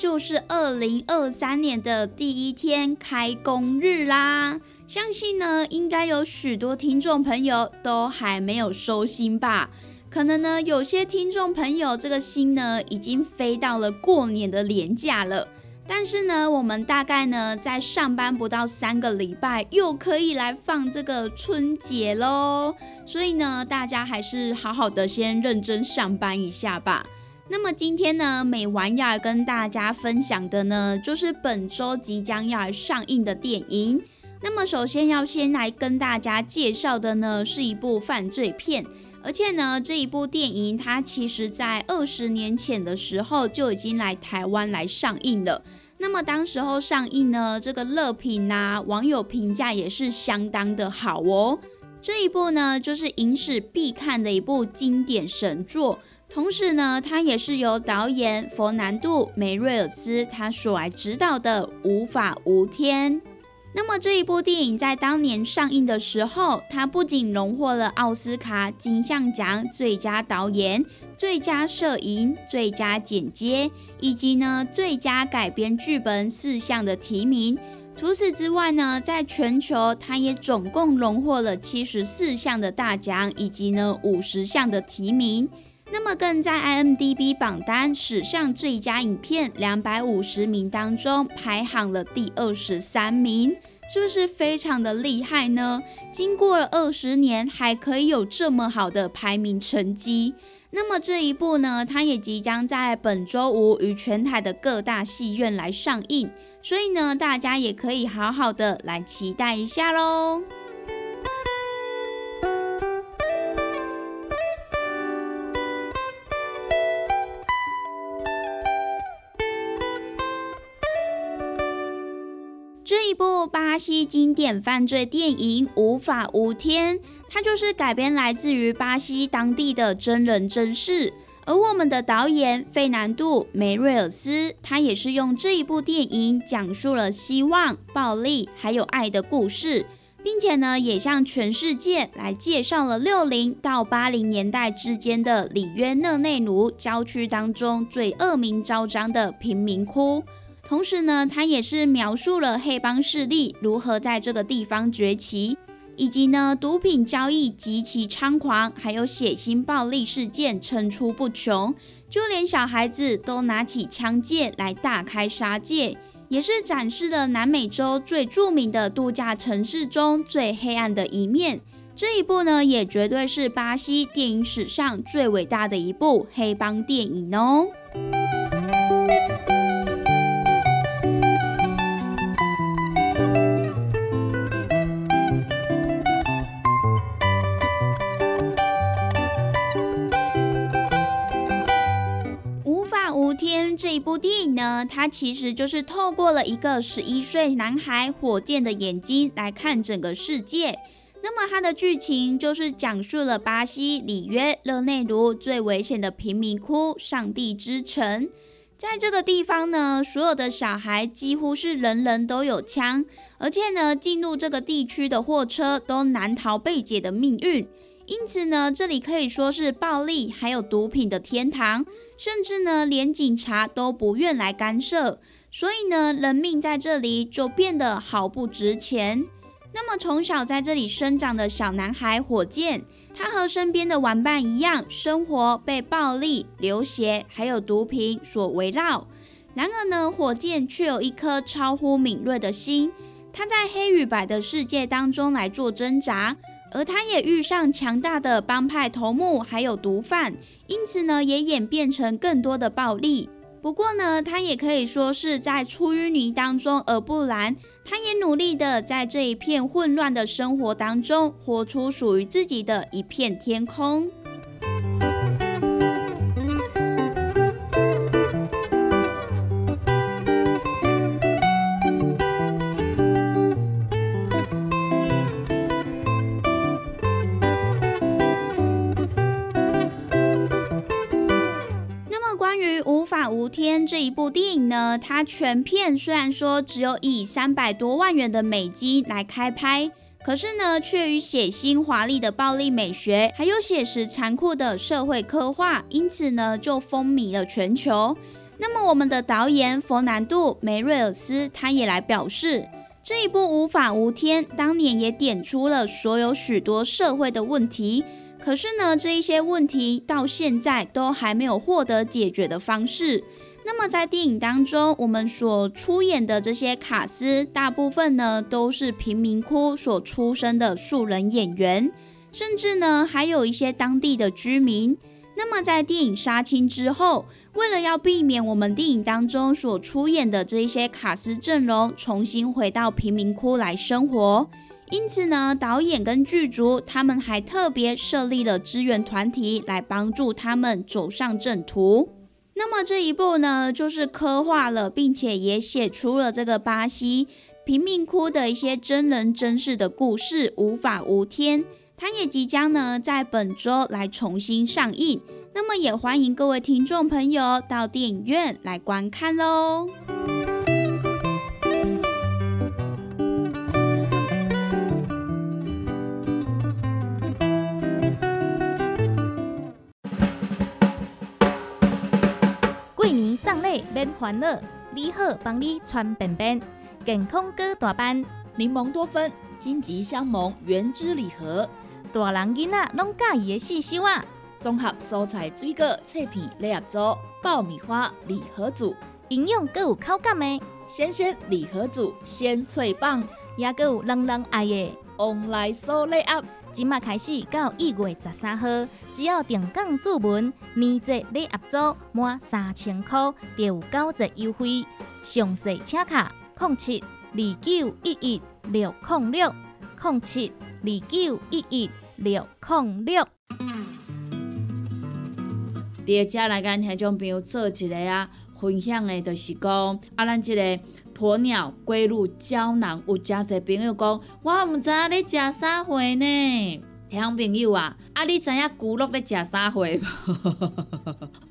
就是二零二三年的第一天开工日啦，相信呢，应该有许多听众朋友都还没有收心吧？可能呢，有些听众朋友这个心呢，已经飞到了过年的年假了。但是呢，我们大概呢，在上班不到三个礼拜，又可以来放这个春节喽。所以呢，大家还是好好的先认真上班一下吧。那么今天呢，美玩要跟大家分享的呢，就是本周即将要上映的电影。那么首先要先来跟大家介绍的呢，是一部犯罪片，而且呢，这一部电影它其实在二十年前的时候就已经来台湾来上映了。那么当时候上映呢，这个乐评呐，网友评价也是相当的好哦。这一部呢，就是影史必看的一部经典神作。同时呢，它也是由导演佛南度·梅瑞尔斯他所来指导的《无法无天》。那么这一部电影在当年上映的时候，它不仅荣获了奥斯卡金像奖最佳导演、最佳摄影、最佳剪接以及呢最佳改编剧本四项的提名。除此之外呢，在全球它也总共荣获了七十四项的大奖以及呢五十项的提名。那么，更在 IMDB 榜单史上最佳影片两百五十名当中排行了第二十三名，是不是非常的厉害呢？经过了二十年，还可以有这么好的排名成绩。那么这一部呢，它也即将在本周五与全台的各大戏院来上映，所以呢，大家也可以好好的来期待一下喽。一部巴西经典犯罪电影《无法无天》，它就是改编来自于巴西当地的真人真事。而我们的导演费南度·梅瑞尔斯，他也是用这一部电影讲述了希望、暴力还有爱的故事，并且呢，也向全世界来介绍了六零到八零年代之间的里约热内卢郊区当中最恶名昭彰的贫民窟。同时呢，他也是描述了黑帮势力如何在这个地方崛起，以及呢毒品交易极其猖狂，还有血腥暴力事件层出不穷，就连小孩子都拿起枪械来大开杀戒，也是展示了南美洲最著名的度假城市中最黑暗的一面。这一部呢，也绝对是巴西电影史上最伟大的一部黑帮电影哦。一部电影呢，它其实就是透过了一个十一岁男孩火箭的眼睛来看整个世界。那么它的剧情就是讲述了巴西里约热内卢最危险的贫民窟——上帝之城。在这个地方呢，所有的小孩几乎是人人都有枪，而且呢，进入这个地区的货车都难逃被劫的命运。因此呢，这里可以说是暴力还有毒品的天堂，甚至呢，连警察都不愿来干涉。所以呢，人命在这里就变得毫不值钱。那么，从小在这里生长的小男孩火箭，他和身边的玩伴一样，生活被暴力、流血还有毒品所围绕。然而呢，火箭却有一颗超乎敏锐的心，他在黑与白的世界当中来做挣扎，而他也遇上强大的帮派头目还有毒贩，因此呢，也演变成更多的暴力。不过呢，他也可以说是在出淤泥当中而不染。他也努力的在这一片混乱的生活当中，活出属于自己的一片天空。于无法无天这一部电影呢，它全片虽然说只有以三百多万元的美金来开拍，可是呢，却与血腥华丽的暴力美学，还有写实残酷的社会刻画，因此呢，就风靡了全球。那么，我们的导演佛南度梅瑞尔斯他也来表示，这一部无法无天当年也点出了所有许多社会的问题。可是呢，这一些问题到现在都还没有获得解决的方式。那么在电影当中，我们所出演的这些卡司，大部分呢都是贫民窟所出生的素人演员，甚至呢还有一些当地的居民。那么在电影杀青之后，为了要避免我们电影当中所出演的这一些卡司阵容重新回到贫民窟来生活。因此呢，导演跟剧组他们还特别设立了支援团体来帮助他们走上正途。那么这一部呢，就是刻画了，并且也写出了这个巴西贫民窟的一些真人真事的故事，《无法无天》。它也即将呢在本周来重新上映。那么也欢迎各位听众朋友到电影院来观看喽。免烦恼，你好帮你穿便便，健康哥大班，柠檬多酚，金桔香檬原汁礼盒，大人囡仔拢介意的四小啊！综合蔬菜水果脆片礼盒组，爆米花礼盒组，营养更有口感的鲜鲜礼盒组，鲜脆棒，也更有人人爱的旺来酥礼盒。即马开始到一月十三号，只要定岗注文年节礼盒组满三千块，就有九折优惠。详细请卡零七二九一一六零六零七二九一一六零六。第二只来跟听众朋友做一个啊分享的，就是讲啊，咱即个。鸵鸟归入胶囊，有诚侪朋友讲，我毋知影你食啥货呢？听众朋友啊，啊你知影骨肉咧食啥货无？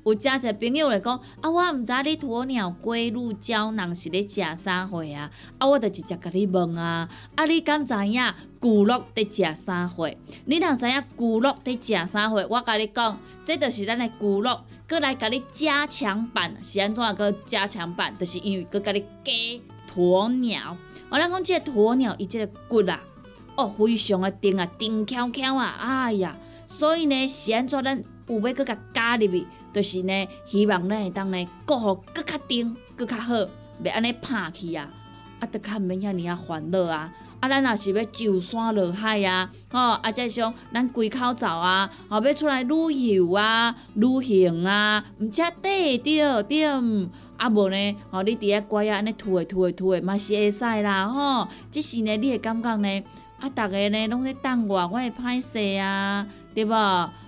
有诚侪朋友来讲，啊我毋知你鸵鸟龟乳胶囊是咧食啥货啊？啊我就直接甲你问啊，啊你敢知影骨肉伫食啥货？你若知影骨肉伫食啥货，我甲你讲，这就是咱的骨肉。搁来甲你加强版是安怎个加强版？就是因为搁甲你加鸵鸟。我咱讲即个鸵鸟伊即个骨啊，哦，非常的顶啊，顶翘翘啊，哎呀！所以呢，是安怎咱有要搁甲加入去，就是呢，希望咱会当呢，过好搁较顶，搁较好，袂安尼拍去啊，啊，得较免遐尔啊烦恼啊。啊，咱若是要上山落海啊，吼，啊，再像咱归口走啊，吼，要出来旅游啊、旅行啊，毋则对着对，啊无呢，吼，你伫遐乖啊，安尼拖诶拖诶拖诶，嘛是会使啦，吼。即是呢，你会感觉呢，啊，逐个呢拢咧等我，我会歹势啊，对无？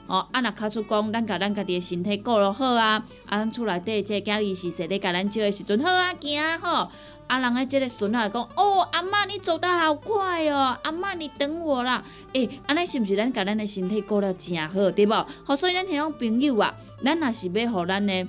哦，啊，若卡出讲，咱甲咱家己的身体顾落好啊，啊，咱厝内底这囝儿是说咧，甲咱招的时阵好啊，行吼。啊，人诶，即个孙仔讲，哦，阿嬷你走得好快哦，阿嬷你等我啦。诶，安尼是毋是咱甲咱诶身体顾了诚好，对无？好，所以咱迄种朋友啊，咱若是要互咱诶。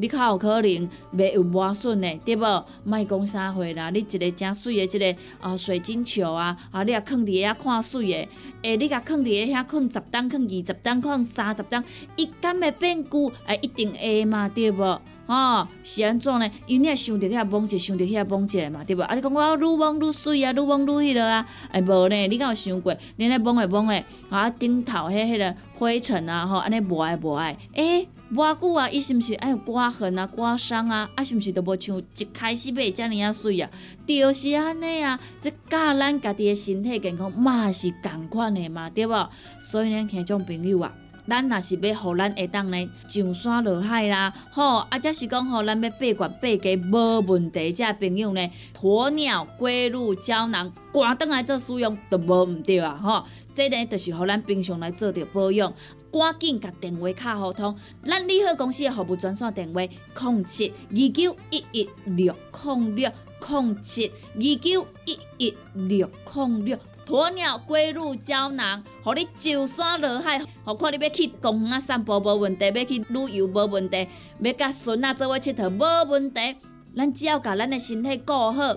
你较有可能袂有磨损的，对无？莫讲啥货啦，你一个正水的，一个啊水晶球啊，啊你啊放伫遐看水的，诶，你甲放伫遐放十担，放二十担，放三十担，伊敢会变旧？诶，一定会嘛，对无？吼，是安怎呢？因为你也想着遐摸者，想着遐摸者嘛，对无？啊，你讲我愈摸愈水啊，愈摸愈迄落啊，诶，无呢？你敢有想过？你咧摸诶摸诶，啊顶头迄迄个灰尘啊，吼，安尼无爱无爱，诶。偌久啊，伊是毋是爱有刮痕啊、刮伤啊？啊，是毋是都无像一开始买遮尔啊水啊？就是安尼啊，即教咱家己的身体健康嘛是共款的嘛，对无？所以呢，像种朋友啊，咱若是要互咱会当呢上山落海啦，吼，啊，则是讲吼，咱要八卦八家无问题，遮朋友呢，鸵鸟龟乳胶囊赶倒来做使用都无毋对啊，吼，这呢就是互咱平常来做着保养。赶紧甲电话卡互通，咱利好公司的服务专线电话：零七二九一一六零六零七二九一一六零六。鸵鸟龟乳胶囊，互你上山下海，何况你要去公园散步无问题，要去旅游无问题，要甲孙仔做伙佚佗无问题。咱只要甲咱的身体顾好，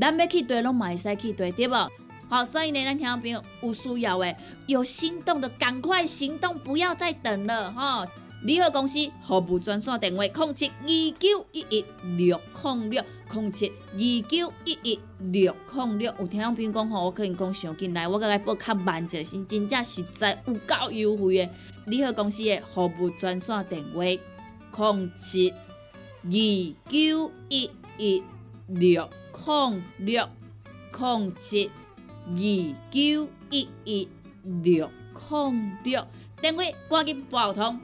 咱要去对拢嘛会使去对，对无？好，所以呢，咱听众朋友有需要诶，有心动的赶快行动，不要再等了哈！利好公司服务专线电话：零七二九一一六零六零七二九一一六零六。有听众朋友讲吼，我可能讲上进来，我甲伊报较慢一下，是真正实在有够优惠诶！利好公司的服务专线电话：零七二九一一六零六零七。二九一一六零六，电话赶紧拨通。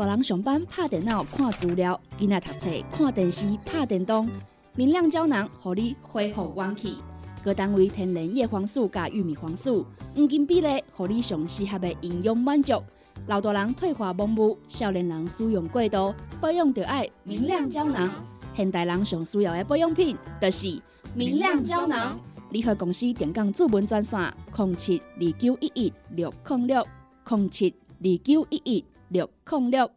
大人上班拍电脑看资料，囡仔读册看电视拍电动。明亮胶囊，互你恢复元气。各单位天然叶黄素加玉米黄素，黄金比例，互你上适合的营养满足。老大人退化盲目，少年人使用过度，保养就爱明亮胶囊。现代人上需要的保养品，就是明亮胶囊。联合公司电讲主文专线：零七二九一一六零六零七二九一一六零六。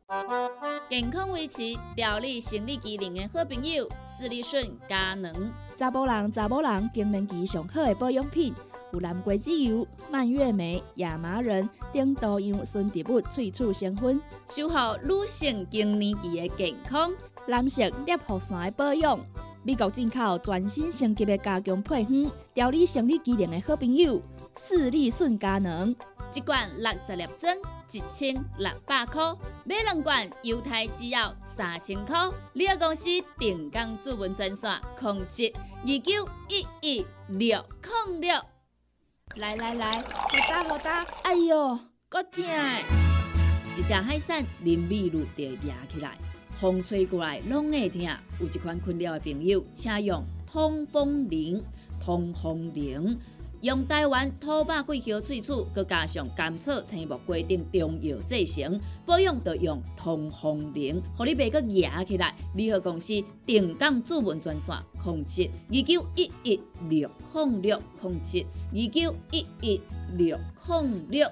健康维持、调理生理机能的好朋友——斯利顺佳能。查甫人、查某人更年期上好的保养品，有蓝桂枝油、蔓越莓、亚麻仁等多样纯植物萃取成分，守护女性更年期的健康。蓝色裂护伞的保养，美国进口全新升级的加强配方，调理生理机能的好朋友——视力顺佳能，一罐六十粒装，一千六百块；买两罐，犹太只要三千块。你个公司定岗主文专线：控制二九一一六零六。来来来，好打好打！哎哟，够痛！一只海扇林密路就压起来。风吹过来拢会痛，有一款困扰的朋友，请用通风铃。通风铃用台湾土八桂香萃取，佮加上甘草、青木规定中药制成，保养要用通风灵，互你袂佮野起来。联合公司定岗主文专线：控制二九一一六控六控制二九一一六控六。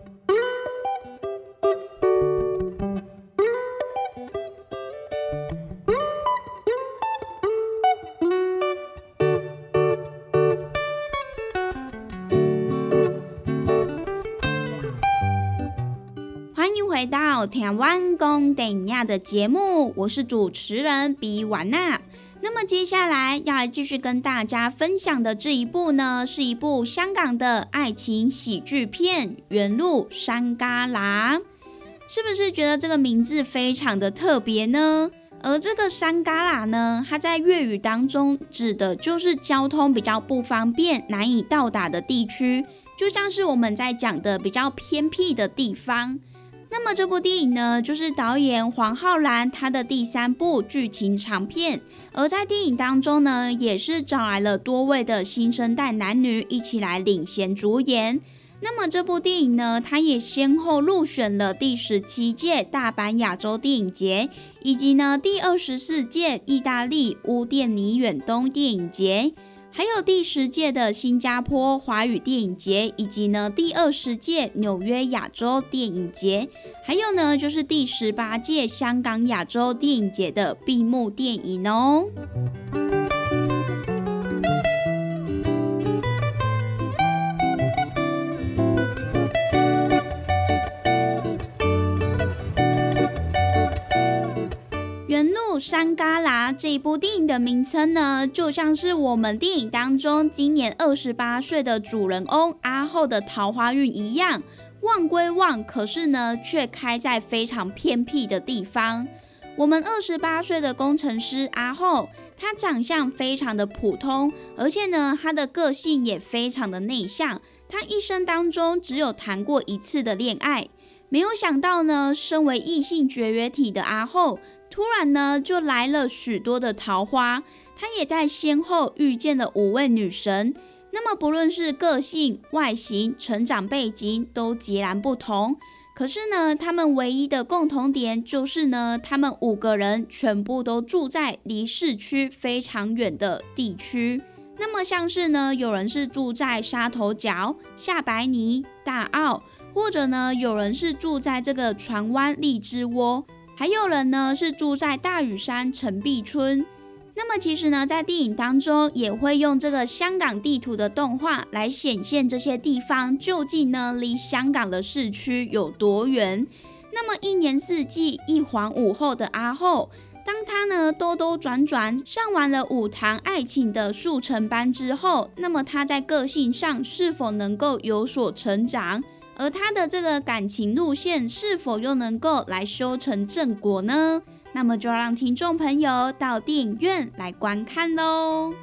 回到台湾公等亚的节目，我是主持人比瓦娜。那么接下来要来继续跟大家分享的这一部呢，是一部香港的爱情喜剧片《原路山旮旯》。是不是觉得这个名字非常的特别呢？而这个山旮旯呢，它在粤语当中指的就是交通比较不方便、难以到达的地区，就像是我们在讲的比较偏僻的地方。那么这部电影呢，就是导演黄浩然他的第三部剧情长片，而在电影当中呢，也是找来了多位的新生代男女一起来领衔主演。那么这部电影呢，它也先后入选了第十七届大阪亚洲电影节，以及呢第二十四届意大利乌甸尼远东电影节。还有第十届的新加坡华语电影节，以及呢第二十届纽约亚洲电影节，还有呢就是第十八届香港亚洲电影节的闭幕电影哦。山旮旯这一部电影的名称呢，就像是我们电影当中今年二十八岁的主人翁阿后的桃花运一样，旺归旺，可是呢，却开在非常偏僻的地方。我们二十八岁的工程师阿后，他长相非常的普通，而且呢，他的个性也非常的内向。他一生当中只有谈过一次的恋爱，没有想到呢，身为异性绝缘体的阿后。突然呢，就来了许多的桃花，他也在先后遇见了五位女神。那么不论是个性、外形、成长背景都截然不同，可是呢，他们唯一的共同点就是呢，他们五个人全部都住在离市区非常远的地区。那么像是呢，有人是住在沙头角、下白泥、大澳，或者呢，有人是住在这个船湾荔枝窝。还有人呢，是住在大屿山陈碧村。那么其实呢，在电影当中也会用这个香港地图的动画来显现这些地方究竟呢离香港的市区有多远。那么一年四季一晃午后的阿后，当他呢兜兜转转上完了五堂爱情的速成班之后，那么他在个性上是否能够有所成长？而他的这个感情路线是否又能够来修成正果呢？那么就让听众朋友到电影院来观看喽。